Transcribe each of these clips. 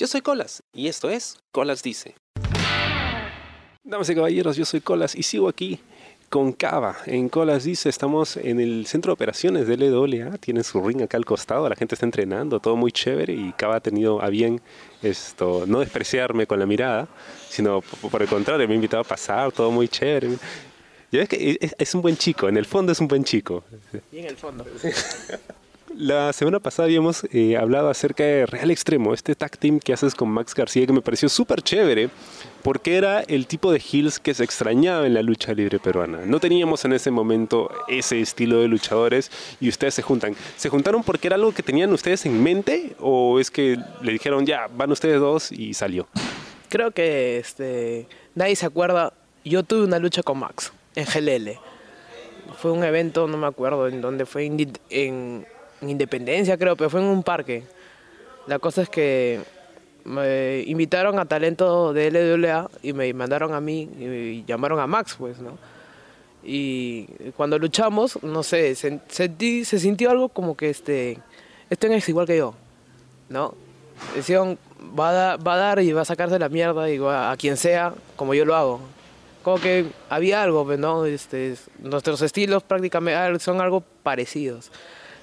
Yo soy Colas y esto es Colas Dice. Damas y caballeros, yo soy Colas y sigo aquí con Cava. En Colas Dice estamos en el centro de operaciones de LWA. Tienen su ring acá al costado, la gente está entrenando, todo muy chévere y Cava ha tenido a bien esto, no despreciarme con la mirada, sino por el contrario, me ha invitado a pasar, todo muy chévere. Ya ves que es, es un buen chico, en el fondo es un buen chico. Y en el fondo. La semana pasada habíamos eh, hablado acerca de Real Extremo, este tag team que haces con Max García que me pareció súper chévere porque era el tipo de heels que se extrañaba en la lucha libre peruana. No teníamos en ese momento ese estilo de luchadores y ustedes se juntan. ¿Se juntaron porque era algo que tenían ustedes en mente o es que le dijeron ya, van ustedes dos y salió? Creo que este, nadie se acuerda. Yo tuve una lucha con Max en GLL. Fue un evento, no me acuerdo en dónde fue, en, en Independencia creo, pero fue en un parque. La cosa es que me invitaron a talento de LWA y me mandaron a mí y llamaron a Max, pues, ¿no? Y cuando luchamos, no sé, sentí, se sintió algo como que este, este es igual que yo, ¿no? Decían, va a, dar, va a dar y va a sacarse la mierda y a quien sea, como yo lo hago. Como que había algo, ¿no? Este, nuestros estilos prácticamente son algo parecidos.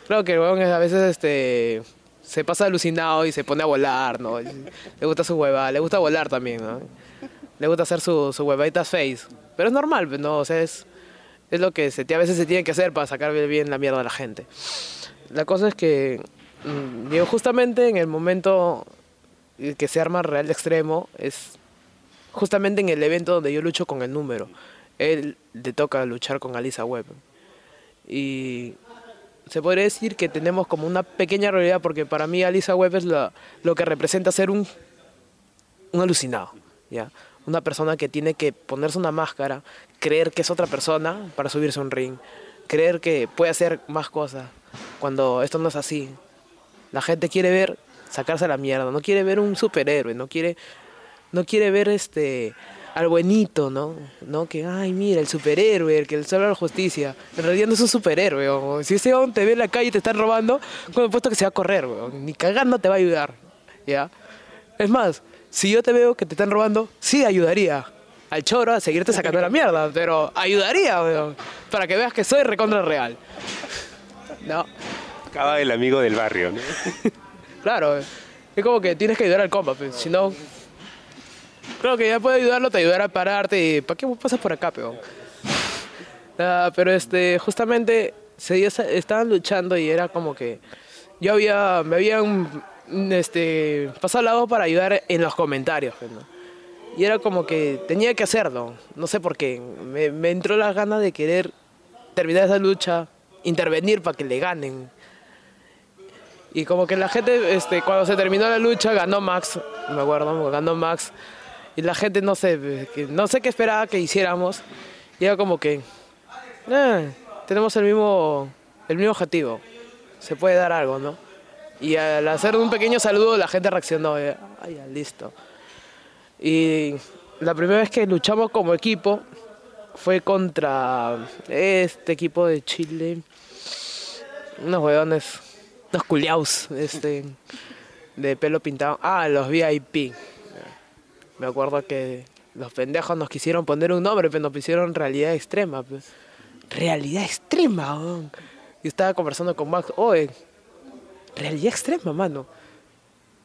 Claro que el a veces este, se pasa alucinado y se pone a volar, ¿no? Le gusta su hueva, le gusta volar también, ¿no? Le gusta hacer su, su face. Pero es normal, pues, ¿no? O sea, es, es lo que se, a veces se tiene que hacer para sacar bien la mierda a la gente. La cosa es que, mm, digo, justamente en el momento que se arma Real Extremo, es justamente en el evento donde yo lucho con el número. Él le toca luchar con Alisa Webb. Y se podría decir que tenemos como una pequeña realidad, porque para mí Alisa Webb es lo que representa ser un, un alucinado, ¿ya? Una persona que tiene que ponerse una máscara, creer que es otra persona para subirse a un ring, creer que puede hacer más cosas, cuando esto no es así. La gente quiere ver sacarse la mierda, no quiere ver un superhéroe, no quiere, no quiere ver este al buenito, ¿no? ¿no? Que, ay, mira, el superhéroe, el que le salva la justicia. En realidad no es un superhéroe, Si ese hombre te ve en la calle y te están robando, con puesto que se va a correr, weón. Ni cagando te va a ayudar, ¿ya? Es más, si yo te veo que te están robando, sí ayudaría al choro a seguirte sacando la mierda, pero ayudaría, weón, para que veas que soy recontra real. ¿No? Acaba el amigo del barrio, ¿no? claro, es como que tienes que ayudar al compa, pues, si no Creo que ya puede ayudarlo, te ayudará a pararte ¿para qué pasas por acá, peón? Ah, pero este, justamente se, estaban luchando y era como que yo había, me habían este, pasado la voz para ayudar en los comentarios. Pues, y era como que tenía que hacerlo, no sé por qué. Me, me entró la gana de querer terminar esa lucha, intervenir para que le ganen. Y como que la gente, este, cuando se terminó la lucha, ganó Max, me acuerdo, ganó Max y la gente no sé, no sé qué esperaba que hiciéramos. Y era como que, eh, tenemos el mismo, el mismo objetivo, se puede dar algo, ¿no? Y al hacer un pequeño saludo la gente reaccionó, eh, ay, listo. Y la primera vez que luchamos como equipo fue contra este equipo de Chile, unos hueones, unos culiaos, este, de pelo pintado. Ah, los VIP. Me acuerdo que los pendejos nos quisieron poner un nombre, pero nos pusieron realidad extrema. Pues. Realidad extrema, man. Y estaba conversando con Max, oye, realidad extrema, mano.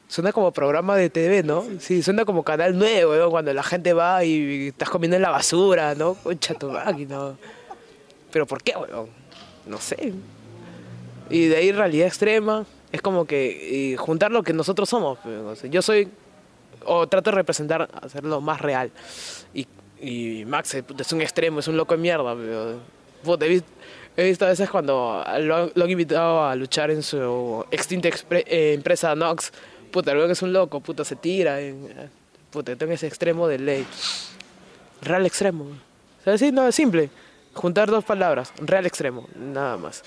Suena como programa de TV, ¿no? Sí, suena como canal nuevo, cuando la gente va y estás comiendo en la basura, ¿no? Concha tu máquina. Pero ¿por qué, weón? No sé. Y de ahí realidad extrema, es como que juntar lo que nosotros somos. Pues, yo soy o trato de representar, hacerlo más real. Y, Max es un extremo, es un loco de mierda. he, visto, a veces cuando lo, han invitado a luchar en su extinta eh, empresa Nox, puta, luego es un loco, puta, se tira. En, puta, tengo ese extremo de ley. Real extremo. O no, es simple. Juntar dos palabras, real extremo, nada más.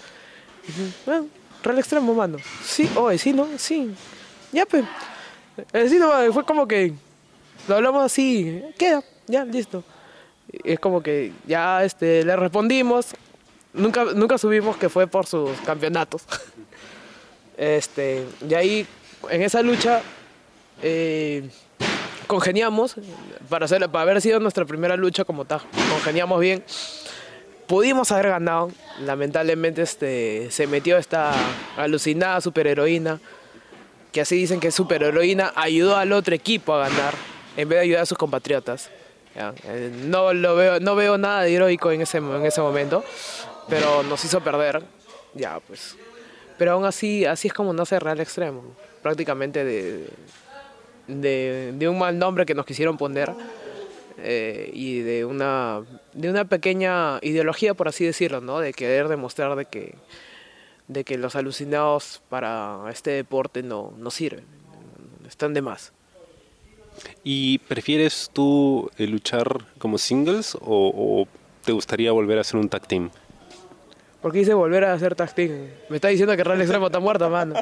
Real extremo, mano. Sí, oye, sí, ¿no? Sí. Ya, pues. No, fue como que lo hablamos así, queda, ya, listo. Es como que ya este, le respondimos, nunca, nunca subimos que fue por sus campeonatos. Este, y ahí, en esa lucha, eh, congeniamos, para, hacer, para haber sido nuestra primera lucha como tal, congeniamos bien. Pudimos haber ganado, lamentablemente este, se metió esta alucinada superheroína, que así dicen que es superheroína, ayudó al otro equipo a ganar, en vez de ayudar a sus compatriotas. Eh, no, lo veo, no veo nada de heroico en ese, en ese momento, pero nos hizo perder. Ya, pues. Pero aún así, así es como nace Real Extremo, prácticamente de, de, un mal nombre que nos quisieron poner eh, y de una, de una pequeña ideología, por así decirlo, ¿no? de querer demostrar de que, de que los alucinados para este deporte no, no sirven, están de más. ¿Y prefieres tú eh, luchar como singles o, te gustaría volver a hacer un tag team? ¿Por qué dice volver a hacer tag team? Me está diciendo que Real Extremo está muerto, mano.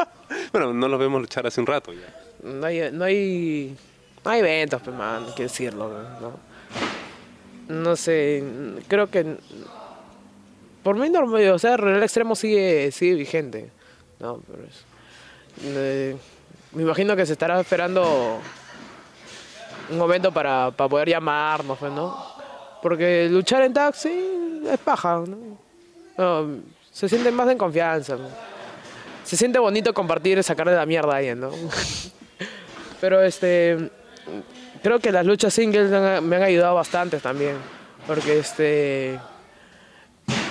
bueno, no lo vemos luchar hace un rato ya no hay, no hay, no hay eventos, pues, man, hay que decirlo, ¿no? No sé, creo que por mí normal, o sea, el extremo sigue, sigue vigente, ¿no? Pero eh, me imagino que se estará esperando un momento para, para poder llamarnos, pues, ¿no? Porque luchar en taxi es paja, ¿no? se siente más en confianza. Se siente bonito compartir sacar de la mierda a alguien, ¿no? Pero este, creo que las luchas singles me han ayudado bastante también. Porque este,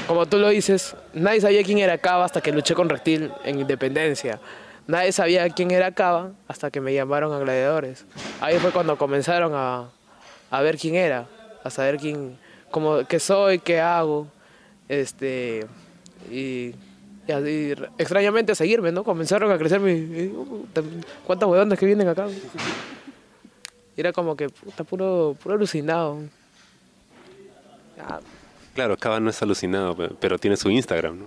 como tú lo dices, nadie sabía quién era Cava hasta que luché con Reptil en Independencia. Nadie sabía quién era Cava hasta que me llamaron a Gladiadores. Ahí fue cuando comenzaron a, a ver quién era, a saber quién, cómo, qué soy, qué hago. Este, y extrañamente a seguirme, ¿no? Comenzaron a crecer mi... ¿Cuántas huevones que vienen acá? era como que, puta, puro, puro alucinado. Claro, acaba no es alucinado, pero tiene su Instagram, ¿no?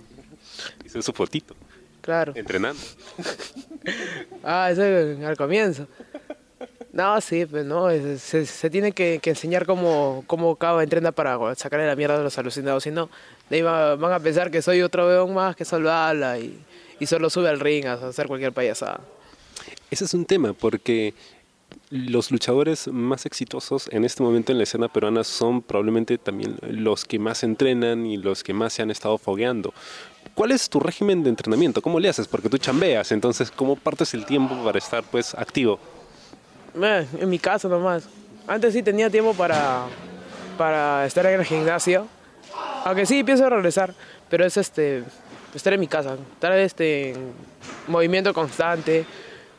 Hizo su fotito. Claro. Entrenando. ah, eso al comienzo. No, sí, pues no, se, tiene que, enseñar cómo, cómo Cava entrena para sacarle la mierda de los alucinados, si no, van a pensar que soy otro weón más que solo habla y, y solo sube al ring a hacer cualquier payasada. Ese es un tema, porque los luchadores más exitosos en este momento en la escena peruana son probablemente también los que más entrenan y los que más se han estado fogueando. ¿Cuál es tu régimen de entrenamiento? ¿Cómo le haces? Porque tú chambeas, entonces, ¿cómo partes el tiempo para estar pues activo? en mi casa nomás. Antes sí tenía tiempo para, para estar en el gimnasio. Aunque sí pienso regresar, pero es este estar en mi casa, estar este en movimiento constante.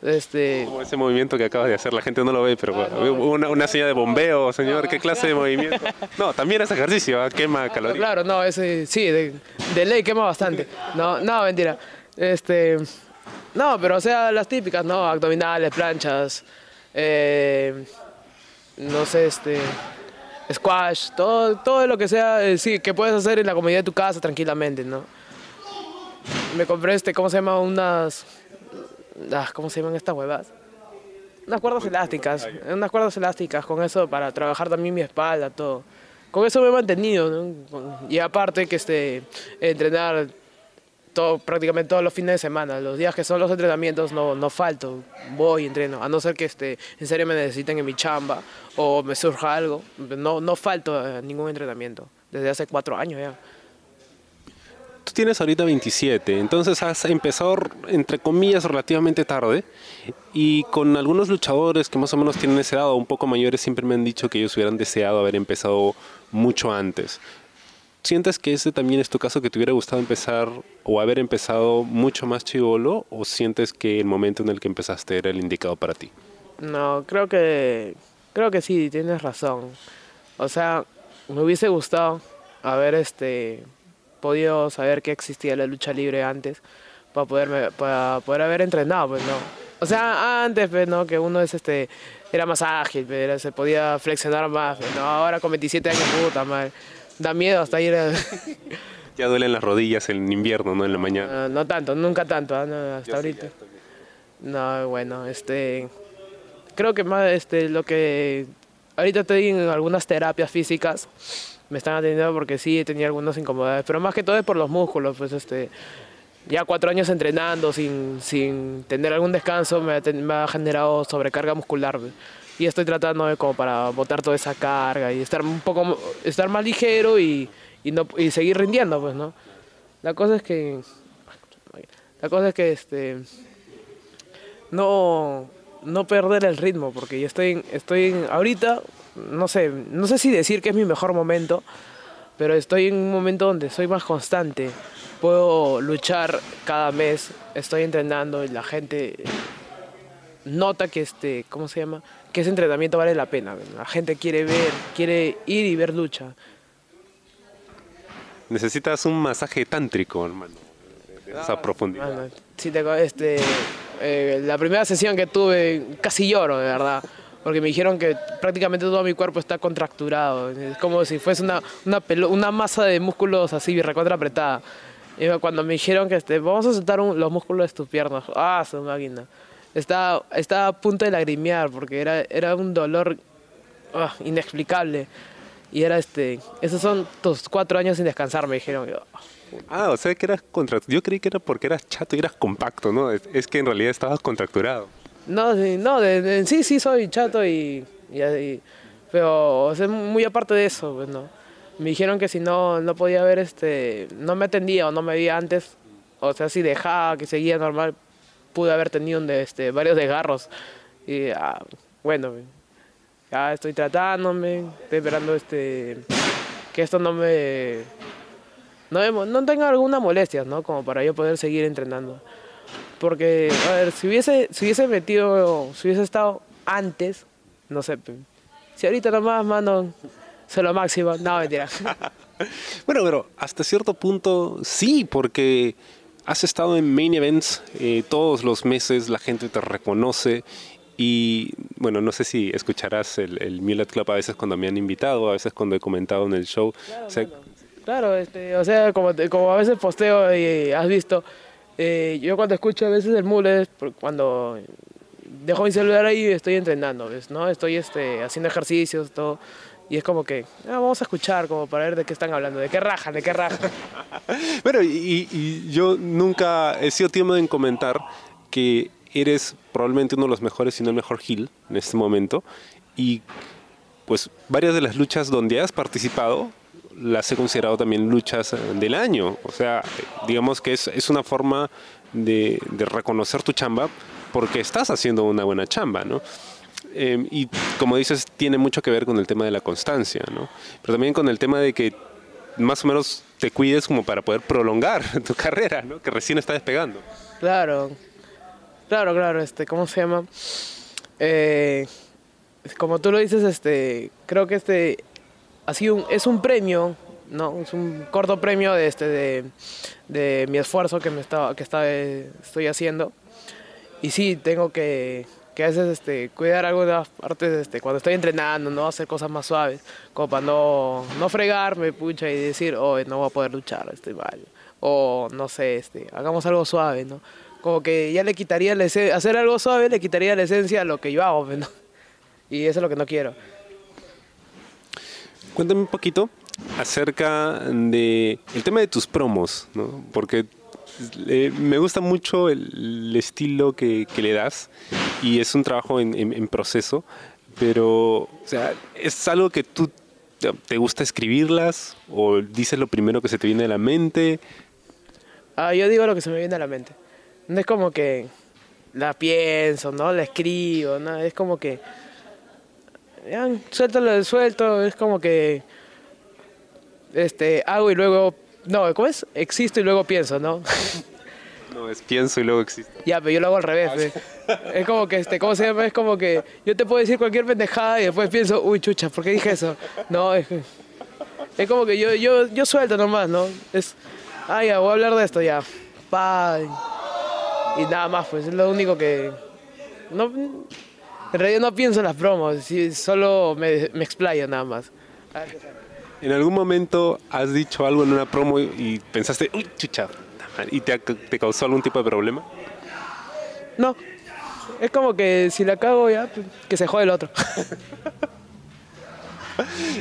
Este... Como ese movimiento que acabas de hacer, la gente no lo ve, pero una, una señal de bombeo, señor, ¿qué clase de movimiento? No, también es ejercicio, ¿ah? quema calorías. Claro, no, ese, sí, de, de, ley quema bastante. No, no, mentira. Este, no, pero o sea, las típicas, ¿no? Abdominales, planchas, eh, no sé, este, squash, todo, todo lo que sea, eh, sí, que puedes hacer en la comodidad de tu casa tranquilamente, ¿no? Me compré este, ¿cómo se llama? Unas, ah, ¿cómo se llaman estas huevas? Unas cuerdas elásticas, unas cuerdas elásticas con eso para trabajar también mi espalda, todo. Con eso me he mantenido, ¿no? Y aparte que este, entrenar todo, prácticamente todos los fines de semana. Los días que son los entrenamientos no, no falto, voy y entreno. A no ser que este, en serio me necesiten en mi chamba o me surja algo. No, no falto a ningún entrenamiento. Desde hace cuatro años ya. Tienes ahorita 27, entonces has empezado, entre comillas, relativamente tarde. Y con algunos luchadores que más o menos tienen ese edad un poco mayores siempre me han dicho que ellos hubieran deseado haber empezado mucho antes. ¿Sientes que ese también es tu caso, que te hubiera gustado empezar o haber empezado mucho más chivolo? ¿O sientes que el momento en el que empezaste era el indicado para ti? No, creo que, creo que sí, tienes razón. O sea, me hubiese gustado haber este, podido saber que existía la lucha libre antes para, poderme, para poder haber entrenado, pues no. O sea, antes, pues, ¿no? Que uno es este, era más ágil, pero se podía flexionar más, pues, ¿no? Ahora con 27 años, puta madre Da miedo hasta ir a... ya duelen las rodillas en invierno, ¿no? En la mañana. No, tanto, nunca tanto, ¿ah? hasta ahorita. no, bueno, este... Creo que más este, lo que... Ahorita estoy en algunas terapias físicas. Me están atendiendo porque sí, tenía algunas incomodidades. Pero más que todo es por los músculos, pues este... ya cuatro años entrenando sin, sin tener algún descanso me ha, me ha generado sobrecarga muscular. pues. Y estoy tratando de como para botar toda esa carga y estar un poco estar más ligero y, y no y seguir rindiendo, pues, ¿no? La cosa es que la cosa es que este no no perder el ritmo porque yo estoy estoy ahorita no sé, no sé si decir que es mi mejor momento, pero estoy en un momento donde soy más constante. Puedo luchar cada mes, estoy entrenando y la gente nota que este, ¿cómo se llama? Que ese entrenamiento vale la pena. La gente quiere ver, quiere ir y ver lucha. Necesitas un masaje tántrico, hermano. de Esa profundidad. Mano, sí te co- este, eh, la primera sesión que tuve casi lloro, de verdad. Porque me dijeron que prácticamente todo mi cuerpo está contracturado. Es como si fuese una, una, pelo- una masa de músculos así, recontra apretada. Y cuando me dijeron que este, vamos a sentar un- los músculos de tus piernas, ah, su máquina. Estaba, estaba a punto de lagrimear porque era, era un dolor ah, inexplicable. Y era este, esos son tus cuatro años sin descansar, me dijeron. Yo, Ah, o sea que eras contra... Yo creí que era porque eras chato y eras compacto, ¿no? Es, es que en realidad estabas contracturado. No, no, de, sí, sí soy chato y, y, pero o sea, muy aparte de eso, pues no. Me dijeron que si no, no podía ver, este, no me atendía o no me veía antes, o sea, si dejaba que seguía normal, pude haber tenido un de, este, varios desgarros. Y ah, bueno, ya estoy tratándome, estoy esperando este, que esto no me, no, no tenga alguna molestia, ¿no? Como para yo poder seguir entrenando. Porque, a ver, si hubiese, si hubiese metido, si hubiese estado antes, no sé, si ahorita nomás mando solo máximo, no, mentira. Bueno, pero hasta cierto punto sí, porque has estado en main events eh, todos los meses, la gente te reconoce y bueno, no sé si escucharás el, el Mulet Club a veces cuando me han invitado, a veces cuando he comentado en el show. O sea, Claro, este, o sea, como, como a veces posteo y has visto, eh, yo cuando escucho a veces el mule, por- cuando dejo mi celular ahí estoy entrenando, ¿ves? ¿no? Estoy este, haciendo ejercicios, todo. Y es como que, ah, vamos a escuchar, como para ver de qué están hablando, de qué rajan, de qué rajan. Bueno, y, y yo nunca he sido tiempo en comentar que eres probablemente uno de los mejores, si no el mejor heel en este momento. Y pues varias de las luchas donde has participado las he considerado también luchas eh, del año. O sea, digamos que es, es una forma de, reconocer tu chamba porque estás haciendo una buena chamba, ¿no? Eh, y como dices, tiene mucho que ver con el tema de la constancia, ¿no? Pero también con el tema de que más o menos te cuides como para poder prolongar tu carrera, ¿no? Que recién está despegando. Claro, claro, claro, este, ¿cómo se llama? Eh, como tú lo dices, este, creo que este ha sido un- es un premio, ¿no? Es un corto premio de este de, de mi esfuerzo que me estaba, que estaba, estoy haciendo. Y sí, tengo que, que a veces este, cuidar algunas partes este, cuando estoy entrenando, ¿no? Hacer cosas más suaves, como para no, no fregarme, pucha, y decir, oh, no voy a poder luchar, estoy mal. O, no sé, este, hagamos algo suave, ¿no? Como que ya le quitaría la hacer algo suave le quitaría la esencia a lo que yo hago, ¿no? Y eso es lo que no quiero. Cuéntame un poquito acerca de el tema de tus promos, ¿no? Porque eh, me gusta mucho el, el estilo que, que le das y es un trabajo en, en- en proceso, pero o sea, es algo que tú te- gusta escribirlas o dices lo primero que se te viene a la mente. Ah, yo digo lo que se me viene a la mente. No es como que la pienso, ¿no? La escribo, ¿no? Es como que... Ya, suelto lo suelto, es como que... Este, hago y luego... No, ¿cómo es? Existo y luego pienso, ¿no? No, es pienso y luego existe. ya, pero yo lo hago al revés, ve. Es como que, este, ¿cómo se llama? Es como que yo te puedo decir cualquier pendejada y después pienso, uy, chucha, ¿por qué dije eso? No, es, es como que yo, yo, yo suelto nomás, ¿no? Es, ah, ya, voy a hablar de esto, ya. Pa, y nada más, pues es lo único que... No, en realidad no pienso en las promos, solo me, me explayo nada más. ¿En algún momento has dicho algo en una promo y- pensaste, uy, chucha, y te causó algún tipo de problema? No, es como que si la cago ya, pues, que se jode el otro.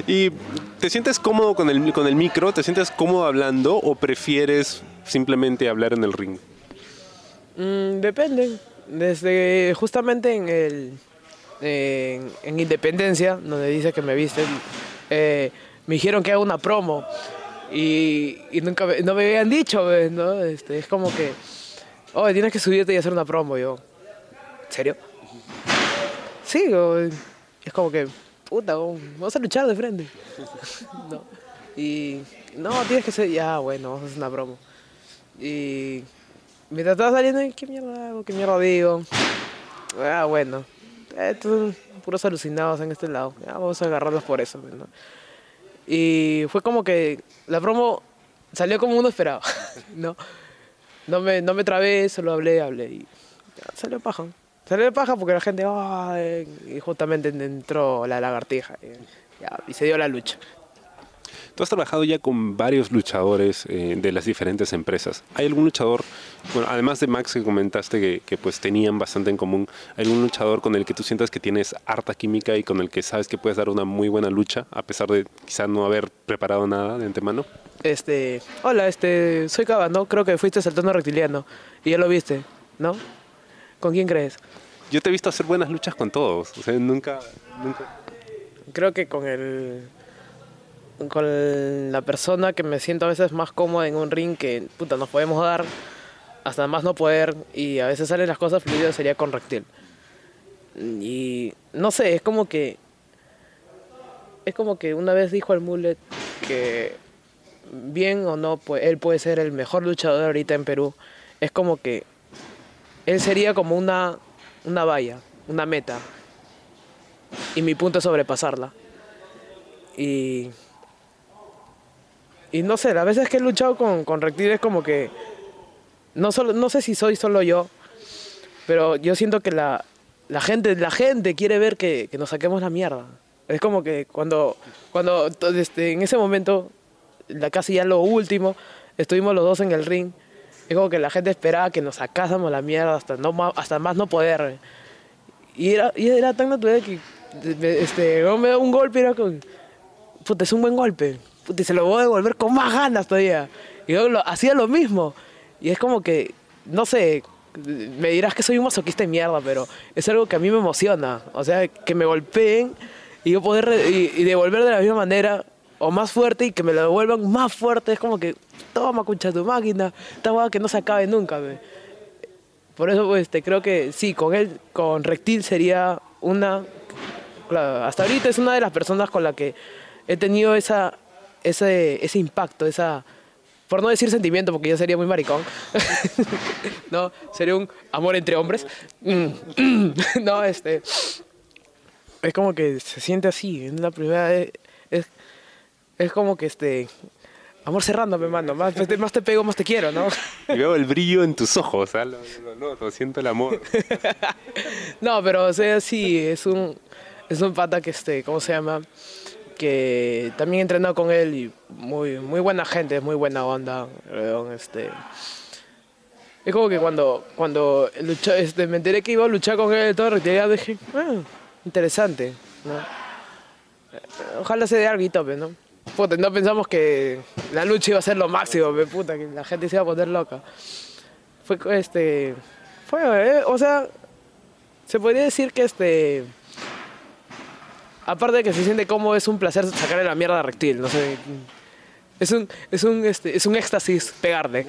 ¿Y te sientes cómodo con el, con el micro? ¿Te sientes cómodo hablando o prefieres simplemente hablar en el ring? Mm, depende. Desde justamente en el en, en Independencia, donde dice que me viste, eh, me dijeron que haga una promo y, nunca me, no me habían dicho, ¿ves? ¿no? Este, es como que, oye, tienes que subirte y hacer una promo. Yo, ¿en serio? Sí, o- es como que, puta, vamos a luchar de frente. no. Y, no, tienes que ser, ya, bueno, vamos a hacer una promo. Y mientras estaba saliendo, ¿qué mierda hago? ¿Qué mierda digo? Ah, bueno. Estos son puros alucinados en este lado. Ya, vamos a agarrarlos por eso. pues, ¿no? Y fue como que la promo salió como uno esperaba. ¿no? No me, no me trabé, solo hablé, hablé. Y ya, salió paja. Salió paja porque la gente, "Ay", y justamente entró la lagartija. Y, ya, y se dio la lucha. Tú has trabajado ya con varios luchadores eh, de las diferentes empresas. ¿Hay algún luchador, bueno, además de Max que comentaste que, que, pues tenían bastante en común, ¿hay algún luchador con el que tú sientas que tienes harta química y con el que sabes que puedes dar una muy buena lucha, a pesar de quizá no haber preparado nada de antemano? Este, hola, este, soy Cava, ¿no? Creo que fuiste saltando reptiliano. Y ya lo viste, ¿no? ¿Con quién crees? Yo te he visto hacer buenas luchas con todos, o sea, nunca, nunca... Creo que con el. Con la persona que me siento a veces más cómoda en un ring que, puta, nos podemos dar hasta más no poder y a veces salen las cosas fluidas sería con Reptil. Y no sé, es como que. Es como que una vez dijo el Mullet que, bien o no, pues él puede ser el mejor luchador ahorita en Perú. Es como que él sería como una, una valla, una meta. Y mi punto es sobrepasarla. Y. Y no sé, las veces que he luchado con, con Reptil es como que. No, solo, no sé si soy solo yo, pero yo siento que la, la, gente, la gente quiere ver que, que nos saquemos la mierda. Es como que cuando, cuando este, en ese momento, la, casi ya lo último, estuvimos los dos en el ring. Es como que la gente esperaba que nos sacásemos la mierda hasta, no, hasta más no poder. Y era, y era tan natural que este, me da un golpe y era como, puta, es un buen golpe. Y se lo voy a devolver con más ganas todavía. Y yo lo, hacía lo mismo. Y es como que, no sé, me dirás que soy un masoquista de mierda, pero es algo que a mí me emociona. O sea, que me golpeen y yo poder y, y devolver de la misma manera o más fuerte y que me lo devuelvan más fuerte. Es como que, toma, concha tu máquina, esta hueá que no se acabe nunca. ve. Por eso, pues, este, creo que sí, con él, con Reptil sería una. Claro, hasta ahorita es una de las personas con la que he tenido esa, ese, ese impacto, esa. Por no decir sentimiento, porque yo sería muy maricón. no, sería un amor entre hombres. Mm, no, este. Es como que se siente así. Es la primera vez. Es, es como que este. Amor cerrando, me mando. Más, más te pego, más te quiero, ¿no? Y veo el brillo en tus ojos, ¿ah? lo, lo noto, siento el amor. No, pero o sea, sí, es un, es un pata que, este, ¿cómo se llama? Que también he entrenado con él y muy, muy buena gente, muy buena onda. Este. Es como que cuando, cuando lucha- este, me enteré que iba a luchar con él, todo retirado, dije, ah, interesante, ¿no? Ojalá se dé algo, pues, ¿no? Puta, no pensamos que la lucha iba a ser lo máximo, pe, puta, que la gente se iba a poner loca. Fue, este, fue, eh, o sea, se podría decir que este. Aparte de que se siente cómodo, es un placer sacarle la mierda a Reptil, no sé. Es un, es un, este, es un éxtasis pegarle.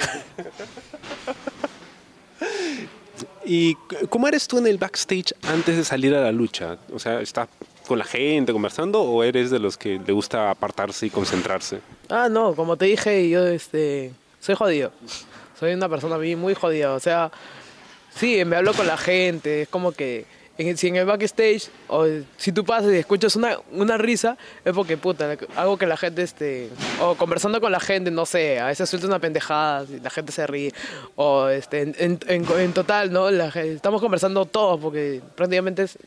¿Y cómo eres tú en el backstage antes de salir a la lucha? O sea, ¿estás con la gente conversando o eres de los que le gusta apartarse y concentrarse? Ah, no, como te dije, yo este, soy jodido. Soy una persona muy jodida. O sea, sí, me hablo con la gente. Es como que en, si en el backstage, o si tú pasas y escuchas una, una risa, es porque, puta, hago que la gente, este, o conversando con la gente, no sé, a veces suelta una pendejada, la gente se ríe. O este, en, en- en- total, ¿no? La estamos conversando todos, porque prácticamente es,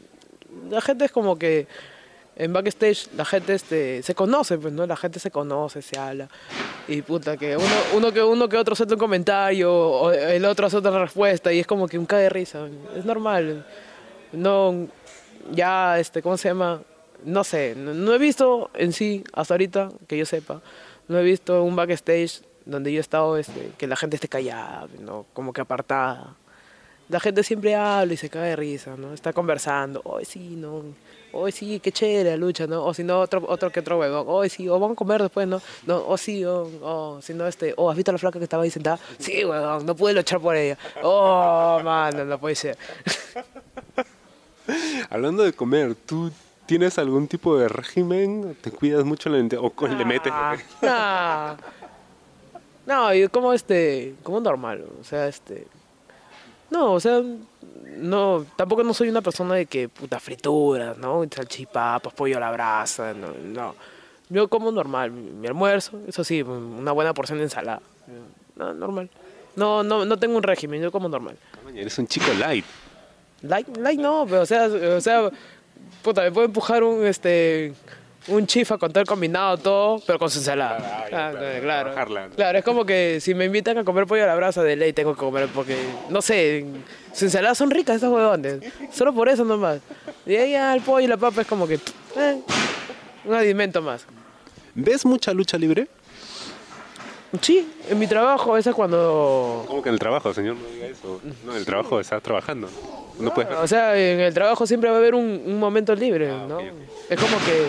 la gente es como que en backstage la gente este, se conoce, pues, ¿no? La gente se conoce, se habla. Y puta, que uno, uno que uno que otro hace un comentario, o el otro hace otra respuesta, y es como que un cae de risa. Es normal. No, ya, este, ¿cómo se llama? No sé, no, no he visto en sí, hasta ahorita, que yo sepa, no he visto un backstage donde yo he estado, este, que la gente esté callada, ¿no? Como que apartada. La gente siempre habla y se cae de risa, ¿no? Está conversando, hoy sí, no, hoy sí, qué chévere la lucha, ¿no? O si no, otro, otro que otro huevón, hoy sí, o vamos a comer después, ¿no? No, o sí, o, o si no, este, oh, ¿has visto a la flaca que estaba ahí sentada? Sí, huevón, no pude luchar por ella. Oh, mano, no puede ser. Hablando de comer, ¿tú tienes algún tipo de régimen? ¿Te cuidas mucho la o con- le metes? Ah, No, no, yo como este, como normal, o sea, este, no, o sea, no, tampoco no soy una persona de que puta frituras, ¿no? Salchipapas, pollo a la brasa, no, no. Yo como normal, mi, almuerzo, eso sí, una buena porción de ensalada, no, normal. No, no, no tengo un régimen, yo como normal. Eres un chico light. Like, like no, pero o sea, o sea, puta, me puedo empujar un este un chifa con todo el combinado, todo, pero con su ensalada. Claro, Ah, claro, claro, para bajarla. claro. es como que si me invitan a comer pollo a la brasa de ley tengo que comer porque, no sé, sus ensaladas son ricas estos huevones. Solo por eso nomás. Y ahí ya el pollo y la papa es como que, eh, un alimento más. ¿Ves mucha lucha libre? Sí, en mi trabajo, esa es cuando ¿Cómo que en el trabajo, señor? No diga eso. No, en el trabajo estás trabajando. No puedes ver. O sea, en el trabajo siempre va a haber un, un momento libre, Ah, ¿no? Es como que,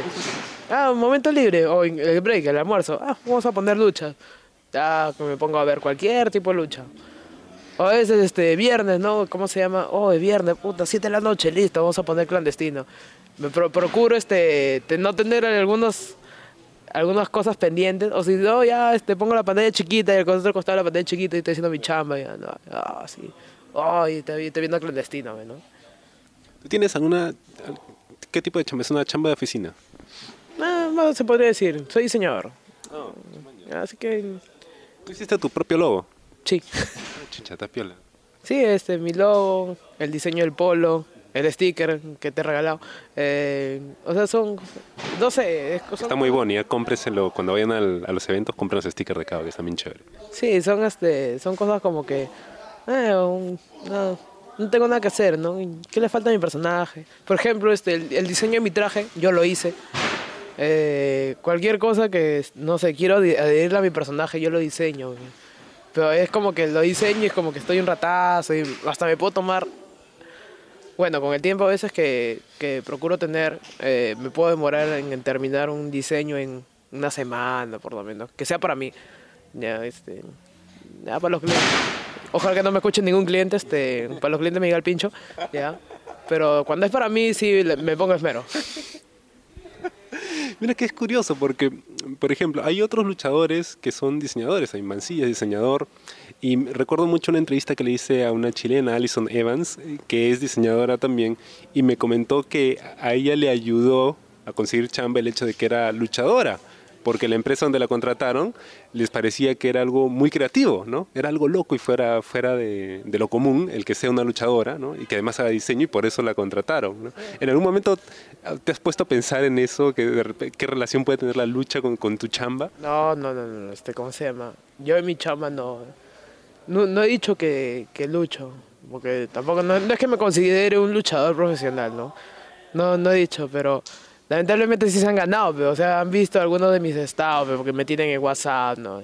ah, un momento libre, o en el break, el almuerzo, ah, vamos a poner lucha. Ah, que me pongo a ver cualquier tipo de lucha. O a veces, este, viernes, ¿no? ¿Cómo se llama? Oh, es viernes, puta, 7 de la noche, listo, vamos a poner clandestino. Me pro- procuro, este, te- no tener algunos algunas cosas pendientes, o si no, ya este, pongo la pantalla chiquita y el otro costado la pantalla chiquita y estoy haciendo mi chamba, ya, no, ah, sí. Te, te viendo clandestino, ¿no? ¿Tú tienes alguna... ¿Qué tipo de chamba? ¿Es una chamba de oficina? Ah, más se podría decir, soy diseñador. Así que, ¿Tú hiciste tu propio logo? sí. Ah, Chucha, está piola. Sí, este, mi logo, el diseño del polo, el sticker que te he regalado. eh, o sea, son, no sé, son- Está muy ya cómpreselo. Cuando vayan al- a los eventos, compren los stickers de Cava, que están bien chévere. Sí, son, este, son cosas como que, eh, un- no, no tengo nada que hacer, ¿no? ¿Qué le falta a mi personaje? Por ejemplo, este, el, el diseño de mi traje, yo lo hice. Eh, cualquier cosa que, no sé, quiero adherirle a mi personaje, yo lo diseño. Pero es como que lo diseño y es como que estoy un ratazo y hasta me puedo tomar... Bueno, con el tiempo a veces que, que procuro tener, eh, me puedo demorar en, en terminar un diseño en una semana por lo menos, que sea para mí. Ya, este, ya para los clientes. Ojalá que no me escuche ningún cliente, este, para los clientes me diga el pincho, ya. Pero cuando es para mí, sí, me pongo esmero. Mira que es curioso porque, por ejemplo, hay otros luchadores que son diseñadores. Hay Mancilla, diseñador. Y recuerdo mucho una entrevista que le hice a una chilena, Alison Evans, eh, que es diseñadora también, y me comentó que a ella le ayudó a conseguir chamba el hecho de que era luchadora, porque la empresa donde la contrataron les parecía que era algo muy creativo, ¿no? Era algo loco y fuera, fuera de, de lo común el que sea una luchadora, ¿no? Y que además haga diseño y por eso la contrataron, ¿no? ¿En algún momento te has puesto a pensar en eso? Que ¿Qué relación puede tener la lucha con, con tu chamba? No, no, no, no, este, ¿cómo se llama? Yo en mi chamba no, no, no he dicho que, que lucho, porque tampoco, no, no es que me considere un luchador profesional, ¿no? No, no he dicho, pero lamentablemente sí se han ganado, pero, o sea, han visto algunos de mis estados, pero porque me tienen en WhatsApp, ¿no?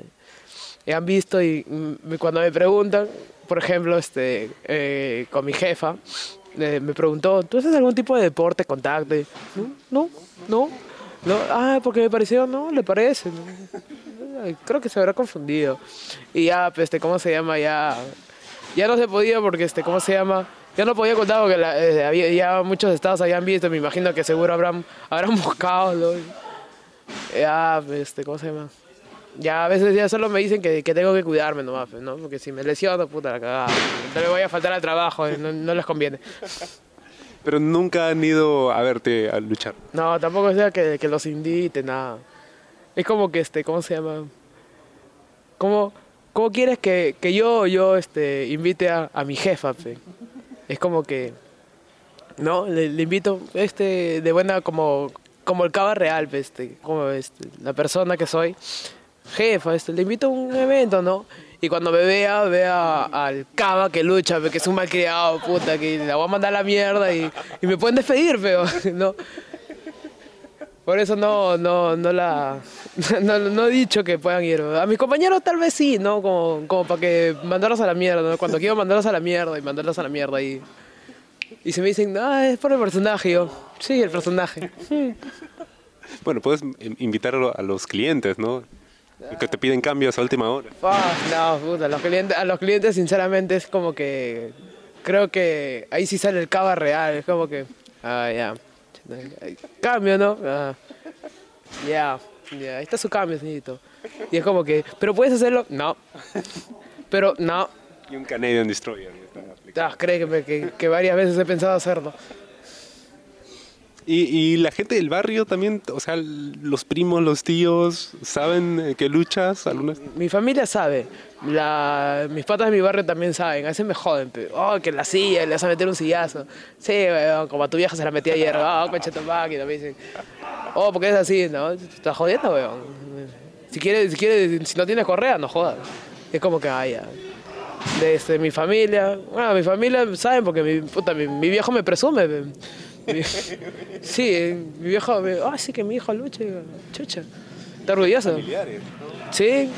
Y han visto y mm, cuando me preguntan, por ejemplo, este, eh, con mi jefa, eh, me preguntó, ¿tú haces algún tipo de deporte, contacto? Y, No, no, no. no. Ah, porque me pareció, no, le parece. Creo que se habrá confundido. Y ya, pues, este, ¿cómo se llama? Ya, ya no se podía porque, este, ¿cómo se llama? Ya no podía contar porque la- eh, había, ya muchos estados habían visto, me imagino que seguro habrán, habrán buscado. Ya, pues, este, ¿cómo se llama? Ya a veces ya solo me dicen que, que tengo que cuidarme nomás, ¿no? Porque si me lesiono, puta la cagada. No le voy a faltar al trabajo, eh, no, no les conviene. Pero nunca han ido a verte a luchar. No, tampoco sea que, que los invite, nada. Es como que, este, ¿cómo se llama? ¿Cómo, cómo quieres que, que yo, yo este, invite a, a mi jefa? pe? Es como que, ¿no? Le, invito este, de buena, como, como el cava real, pe, este, como este, la persona que soy. Jefa, este, le invito a un evento, ¿no? Y cuando me vea, vea al cava que lucha, que es un malcriado, puta, que la voy a mandar a la mierda y, y me pueden despedir, pero, ¿no? Por eso no, no, no la no, no he dicho que puedan ir. A mis compañeros tal vez sí, ¿no? Como, como para que mandarlos a la mierda, ¿no? Cuando quiero mandarlos a la mierda y mandarlos a la mierda y. Y se me dicen, ah, es por el personaje. Yo, sí, el personaje. Bueno, puedes in- invitar a lo- a los clientes, ¿no? Que te piden cambios a última hora. No, puta, los clientes, a los clientes sinceramente es como que creo que ahí sí sale el cava real, es como que, ah, ya, cambio, ¿no? Ah, ya, ya, ahí está su cambio, señorito. Y es como que, pero puedes hacerlo, no, pero no, Y un Canadian Destroyer. ah, créeme que, que varias veces he pensado hacerlo. Y, y la gente del barrio también, o sea, los primos, los tíos, ¿saben eh, que luchas? Algunas... Mi familia sabe, la, mis patas de mi barrio también saben, a veces me joden, pero, oh, que la silla, le vas a meter un sillazo. Sí, weón, como a tu vieja se la metí ayer, oh, coche tu máquina, me dicen, oh, porque es así, ¿no? Estás jodiendo, weón. Si quieres, si quieres, si no tienes correa, no jodas. Es como que, ay, ya. Desde mi familia, bueno, mi familia saben porque mi, puta, mi, mi viejo me presume. Sí, mi viejo, me, ah, sí que mi hijo lucha, chucha, está orgulloso. Sí.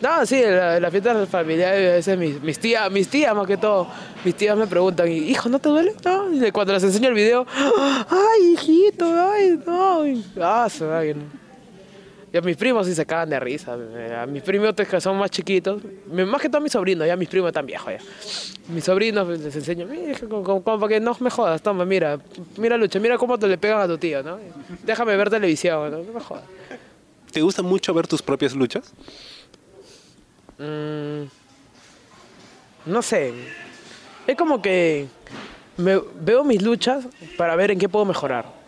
No, sí, la, la fiesta familiar, a veces mis, mis tías, mis tías más que todo, mis tías me preguntan, hijo, ¿no te duele? No, y cuando les enseño el video, ay, hijito, ay, no, ah, se va, que no. Y a mis primos sí se cagan de risa, eh, a mis primos que son más chiquitos, más que todo a mis sobrinos, ya mis primos están viejos ya. Mis sobrinos pues, les enseño, mira, como para que no me jodas, toma, mira, mira Lucha, mira cómo te le pegan a tu tío, ¿no? Déjame ver televisión, ¿no? No me jodas. ¿Te gusta mucho ver tus propias luchas? Mm, no sé. Es como que me, veo mis luchas para ver en qué puedo mejorar.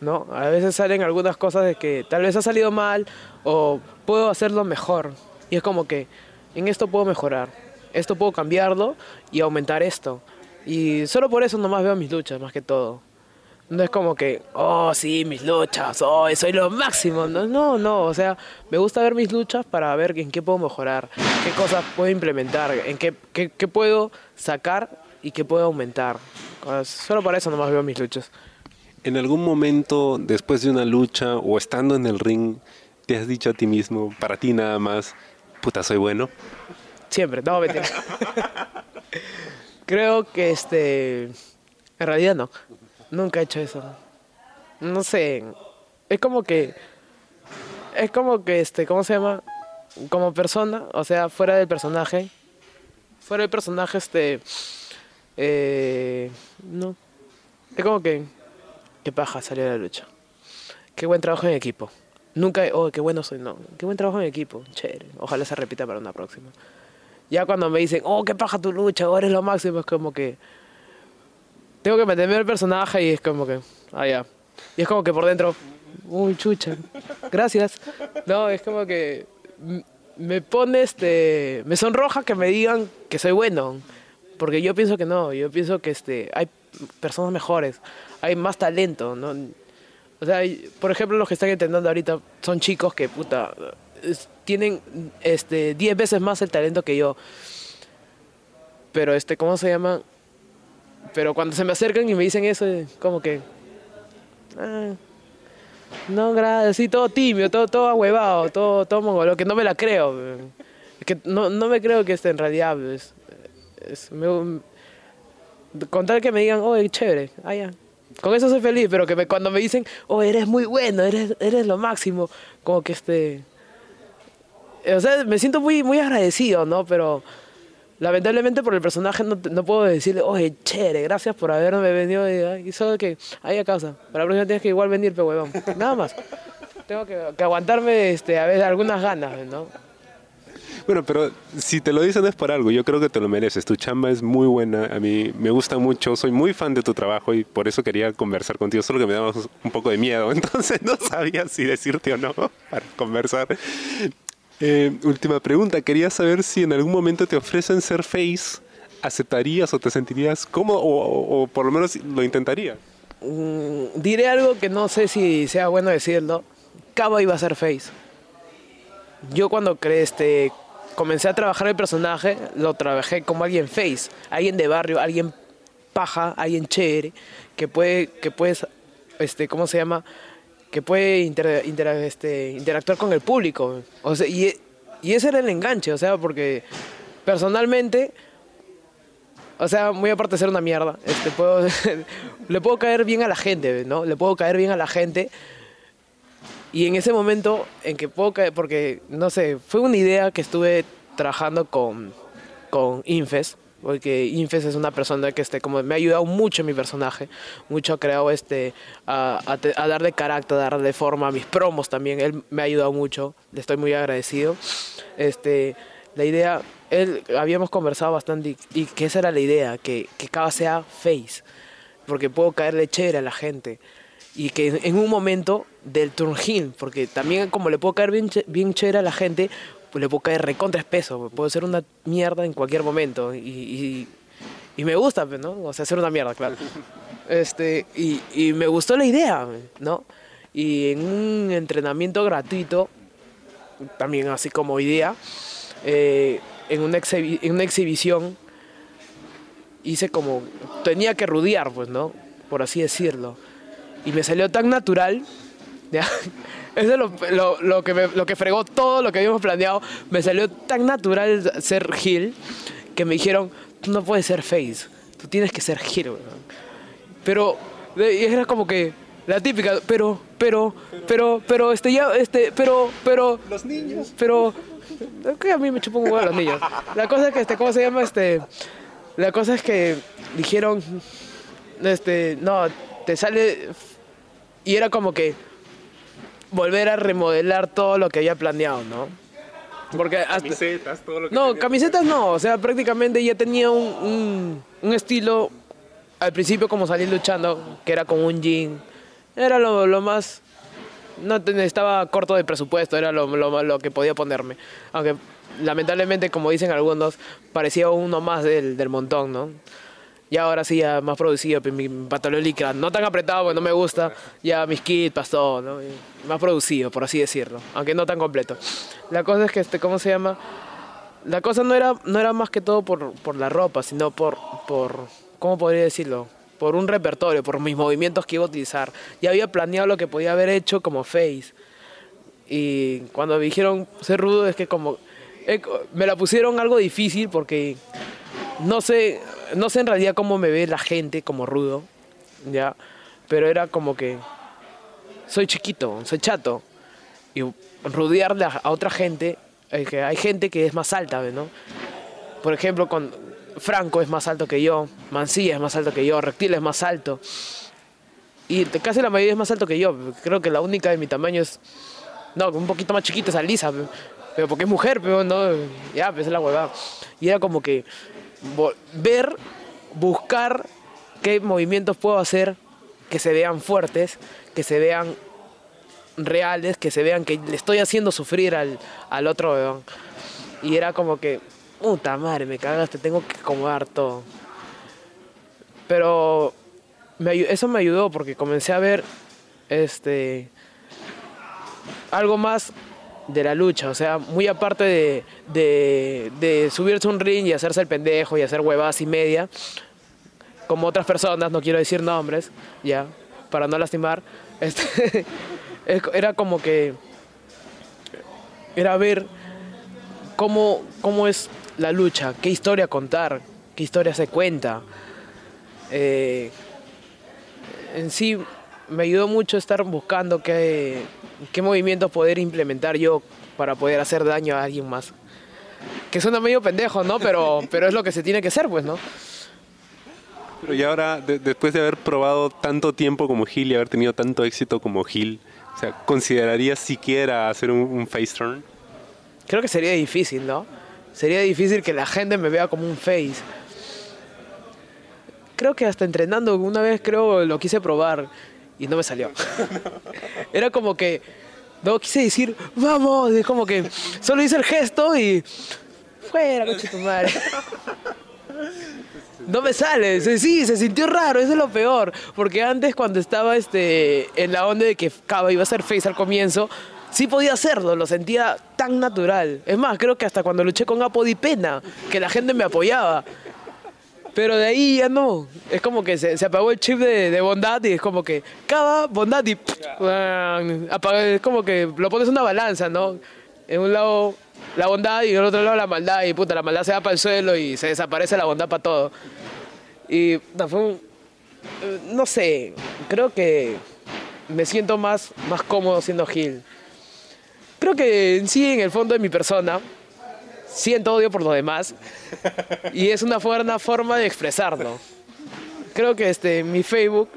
¿No? A veces salen algunas cosas de que tal vez ha salido mal o puedo hacerlo mejor. Y es como que en esto puedo mejorar. Esto puedo cambiarlo y aumentar esto. Y solo por eso nomás veo mis luchas, más que todo. No es como que, oh, sí, mis luchas, oh, soy lo máximo. No, no, no. O sea, me gusta ver mis luchas para ver en qué puedo mejorar, qué cosas puedo implementar, en qué, qué, puedo sacar y qué puedo aumentar. Ah, Solo para eso nomás veo mis luchas. ¿En algún momento, después de una lucha o estando en el ring, te has dicho a ti mismo, para ti nada más, puta, soy bueno? Siempre, no, mentira. Creo que este. En realidad no. Nunca he hecho eso. No sé. Es como que. Es como que este. ¿Cómo se llama? Como persona, o sea, fuera del personaje. Fuera del personaje, este. Eh, no. Es como que. Qué paja salir a la lucha. Qué buen trabajo en equipo. Nunca, oh, qué bueno soy, no. Qué buen trabajo en equipo. Chévere. Ojalá se repita para una próxima. Ya cuando me dicen, oh, qué paja tu lucha, ahora eres lo máximo, es como que. Tengo que meterme el personaje y es como que. Ah, ya. Y es como que por dentro. Uy, chucha. Gracias. No, es como que. Me pone este. Me sonroja que me digan que soy bueno. Porque yo pienso que no. Yo pienso que este. Hay personas mejores. Hay más talento, ¿no? O sea, por ejemplo, los que están entrenando ahorita son chicos que, puta, tienen este 10 veces más el talento que yo. Pero, este, ¿cómo se llama? Pero cuando se me acercan y me dicen eso, como que... ah, no, gracias, sí, todo tímido, todo, todo ahuevado, todo, todo mongolo, que no me la creo. que no, no me creo que este en realidad es... es- que me digan, oh, chévere, ah. Con eso soy feliz, pero que me- cuando me dicen, oh, eres muy bueno, eres, eres lo máximo, como que este... O sea, me siento muy, muy agradecido, ¿no? Pero lamentablemente por el personaje no, no puedo decirle, oye, chévere, gracias por haberme venido. Y, y solo que, ahí a casa. Para la próxima tienes que igual venir, pero huevón. Nada más. Tengo que, que aguantarme este, a veces algunas ganas, ¿no? Bueno, pero si te lo dicen es por algo, yo creo que te lo mereces. Tu chamba es muy buena, a mí me gusta mucho, soy muy fan de tu trabajo y por eso quería conversar contigo, solo que me daba un poco de miedo, entonces no sabía si decirte o no para conversar. Eh, última pregunta, quería saber si en algún momento te ofrecen ser face, ¿aceptarías o te sentirías cómodo o, por lo menos lo intentarías? Mm, diré algo que no sé si sea bueno decirlo. Cabo iba a ser face. Yo cuando cre- este, comencé a trabajar el personaje, lo trabajé como alguien face, alguien de barrio, alguien paja, alguien chévere, que puede, que puedes, este, ¿cómo se llama? que puede inter- inter- este, interactuar con el público. O sea, y, y ese era el enganche, o sea, porque personalmente, o sea, muy aparte de ser una mierda, este, puedo, le puedo caer bien a la gente, ¿no? Le puedo caer bien a la gente. Y en ese momento en que caer, porque, no sé, fue una idea que estuve trabajando con, con Infes, porque Infes es una persona que este, como me ha ayudado mucho en mi personaje, mucho ha creado este, a, a te- darle carácter, a darle forma a mis promos también, él me ha ayudado mucho, le estoy muy agradecido. Este, la idea, él, habíamos conversado bastante y, y que esa era la idea, que, que cada sea face, porque puedo caerle chévere a la gente. Y que en- un momento del turn heel, porque también como le puedo caer bien, bien chévere a la gente, pues le puedo caer recontra espeso, puedo ser una mierda en cualquier momento. Y, y, y me gusta, pues, ¿no? O sea, ser una mierda, claro. Este, y, y me gustó la idea, ¿no? Y en un entrenamiento gratuito, también así como hoy día, eh, en, una en una exhibición, hice como, tenía que rudear, pues, ¿no? Por así decirlo. Y me salió tan natural, ¿ya? Eso es lo, lo- lo que me- lo que fregó todo lo que habíamos planeado. Me salió tan natural ser Gil que me dijeron, tú no puedes ser Face, tú tienes que ser Gil, weón". Pero y era como que la típica, pero, pero, pero, pero, este ya, este, pero, pero, Los niños. pero, que a mí me chupa un huevo a los niños. La cosa es que, este, ¿cómo se llama? Este, la cosa es que dijeron, este, no, te sale, y era como que volver a remodelar todo lo que había planeado, ¿no? Porque hasta, Camisetas, todo lo que no, camisetas no, o sea, prácticamente ya tenía un, un, un estilo al principio como salí luchando, que era con un jean. Era lo, lo más... No estaba corto de presupuesto, era lo, lo, lo que podía ponerme. Aunque lamentablemente, como dicen algunos, parecía uno más del, del montón, ¿no? Y ahora sí, ya más producido, mi pantalón licra, no tan apretado porque no me gusta, ya mis kits, pasó, ¿no? Más producido, por así decirlo, aunque no tan completo. La cosa es que, este, ¿cómo se llama? La cosa no era, no era más que todo por, por la ropa, sino por, por, ¿cómo podría decirlo? Por un repertorio, por mis movimientos que iba a utilizar. Ya había planeado lo que podía haber hecho como face. Y cuando me dijeron ser rudo, es que como... eh, me la pusieron algo difícil porque no sé, no sé en realidad cómo me ve la gente como rudo, ¿ya? Pero era como que soy chiquito, soy chato. Y rodearle a, otra gente, eh, que hay gente que es más alta, ¿no? Por ejemplo, con Franco es más alto que yo, Mancilla es más alto que yo, Reptil es más alto. Y casi la mayoría es más alto que yo. Creo que la única de mi tamaño es. No, un poquito más chiquita es Alisa. pe- Pero porque es mujer, pero no. Ya, pues es la huevada. Y era como que. Ver, buscar qué movimientos puedo hacer que se vean fuertes, que se vean reales, que se vean que le estoy haciendo sufrir al, al otro. Y era como que, puta madre, me cagaste, tengo que acomodar todo. Pero eso me ayudó porque comencé a ver este algo más de la lucha, o sea, muy aparte de, de, de subirse un ring y hacerse el pendejo y hacer huevadas y media, como otras personas, no quiero decir nombres, ya, para no lastimar, este, es- era como que era ver cómo, cómo es la lucha, qué historia contar, qué historia se cuenta. Eh, en sí me ayudó mucho estar buscando qué, qué movimientos poder implementar yo para poder hacer daño a alguien más. Que suena medio pendejo, ¿no? Pero, pero es lo que se tiene que hacer, pues, ¿no? Pero y ahora, de- después de haber probado tanto tiempo como Gil y haber tenido tanto éxito como Gil, o sea, ¿considerarías siquiera hacer un, un face turn? Creo que sería difícil, ¿no? Sería difícil que la gente me vea como un face. Creo que hasta entrenando una vez creo lo quise probar y no me salió. Era como que no quise decir, vamos, es como que solo hice el gesto y fuera, coche tu madre. No me sale, sí, se sintió raro, eso es lo peor. Porque antes cuando estaba este, en la onda de que Cava iba a ser face al comienzo, sí podía hacerlo, lo sentía tan natural. Es más, creo que hasta cuando luché con Apo di pena, que la gente me apoyaba. Pero de ahí ya no. Es como que se, se apagó el chip de, de bondad y es como que cada bondad y apaga, es como que lo pones en una balanza, ¿no? En un lado la bondad y en el otro lado la maldad y puta, la maldad se va para el suelo y se desaparece la bondad para todo. Y no, fue un- eh, no sé, creo que me siento más, más cómodo siendo Gil. Creo que en sí, en el fondo de mi persona, siento odio por los demás y es una buena forma de expresarlo. Creo que este, mi Facebook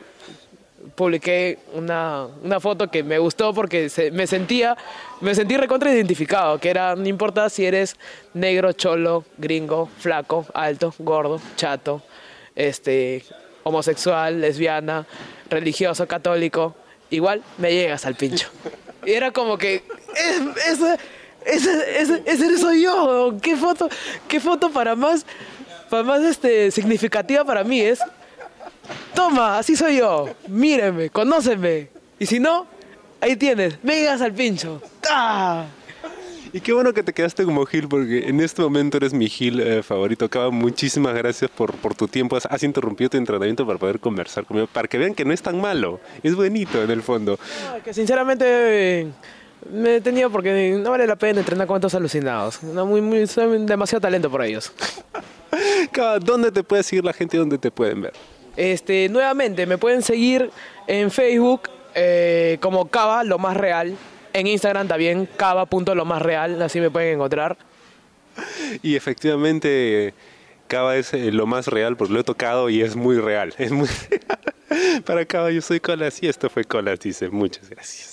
publiqué una, una foto que me gustó porque me sentía, me sentí recontra identificado, que era, no importa si eres negro, cholo, gringo, flaco, alto, gordo, chato, este, homosexual, lesbiana, religioso, católico, igual me llegas al pincho. Y era como que, ese, ese, ese soy yo, qué foto, qué foto para más, para más este, significativa para mí es Toma, así soy yo. Mírenme, conóceme. Y si no, ahí tienes. Me llegas al pincho. ¡Ah! Y qué bueno que te quedaste como Gil, porque en este momento eres mi Gil eh, favorito. Cava, muchísimas gracias por, por tu tiempo. Has, has interrumpido tu entrenamiento para poder conversar conmigo, para que vean que no es tan malo. Es bonito en el fondo. No, que sinceramente eh, me he detenido porque no vale la pena entrenar con estos alucinados. No, muy, muy, soy demasiado talento por ellos. ¿dónde te puede seguir la gente y dónde te pueden ver? Este, nuevamente, me pueden seguir en Facebook eh, como Cava, lo más real. En Instagram también, cava.lo más real, así me pueden encontrar. Y efectivamente, Cava es eh, lo más real, porque lo he tocado y es muy real. Es muy Para Cava, yo soy Colas y esto fue Colas, dice. Muchas gracias.